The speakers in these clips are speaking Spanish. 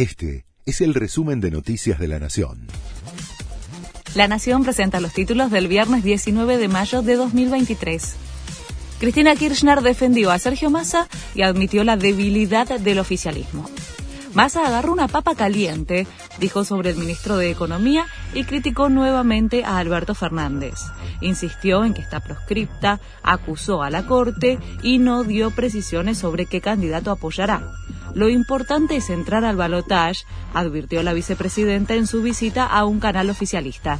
Este es el resumen de Noticias de la Nación. La Nación presenta los títulos del viernes 19 de mayo de 2023. Cristina Kirchner defendió a Sergio Massa y admitió la debilidad del oficialismo. Massa agarró una papa caliente, dijo sobre el ministro de Economía y criticó nuevamente a Alberto Fernández. Insistió en que está proscripta, acusó a la Corte y no dio precisiones sobre qué candidato apoyará. Lo importante es entrar al balotage, advirtió la vicepresidenta en su visita a un canal oficialista.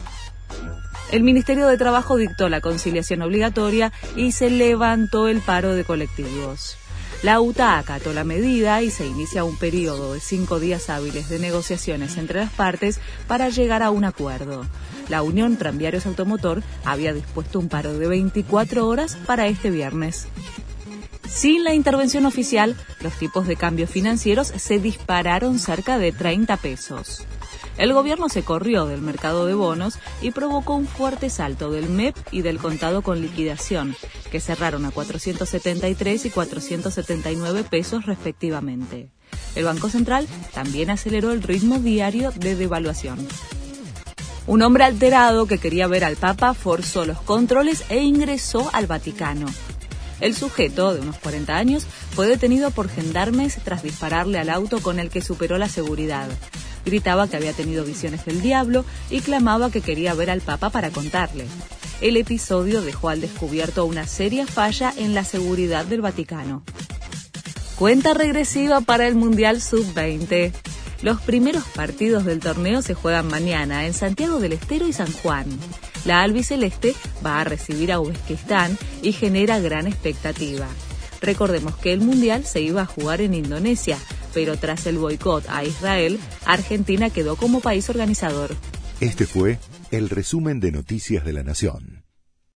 El Ministerio de Trabajo dictó la conciliación obligatoria y se levantó el paro de colectivos. La UTA acató la medida y se inicia un periodo de cinco días hábiles de negociaciones entre las partes para llegar a un acuerdo. La Unión Tranviarios Automotor había dispuesto un paro de 24 horas para este viernes. Sin la intervención oficial, los tipos de cambios financieros se dispararon cerca de 30 pesos. El gobierno se corrió del mercado de bonos y provocó un fuerte salto del MEP y del contado con liquidación, que cerraron a 473 y 479 pesos respectivamente. El Banco Central también aceleró el ritmo diario de devaluación. Un hombre alterado que quería ver al Papa forzó los controles e ingresó al Vaticano. El sujeto, de unos 40 años, fue detenido por gendarmes tras dispararle al auto con el que superó la seguridad. Gritaba que había tenido visiones del diablo y clamaba que quería ver al Papa para contarle. El episodio dejó al descubierto una seria falla en la seguridad del Vaticano. Cuenta regresiva para el Mundial Sub-20. Los primeros partidos del torneo se juegan mañana en Santiago del Estero y San Juan. La albiceleste va a recibir a Uzbekistán y genera gran expectativa. Recordemos que el Mundial se iba a jugar en Indonesia, pero tras el boicot a Israel, Argentina quedó como país organizador. Este fue el resumen de Noticias de la Nación.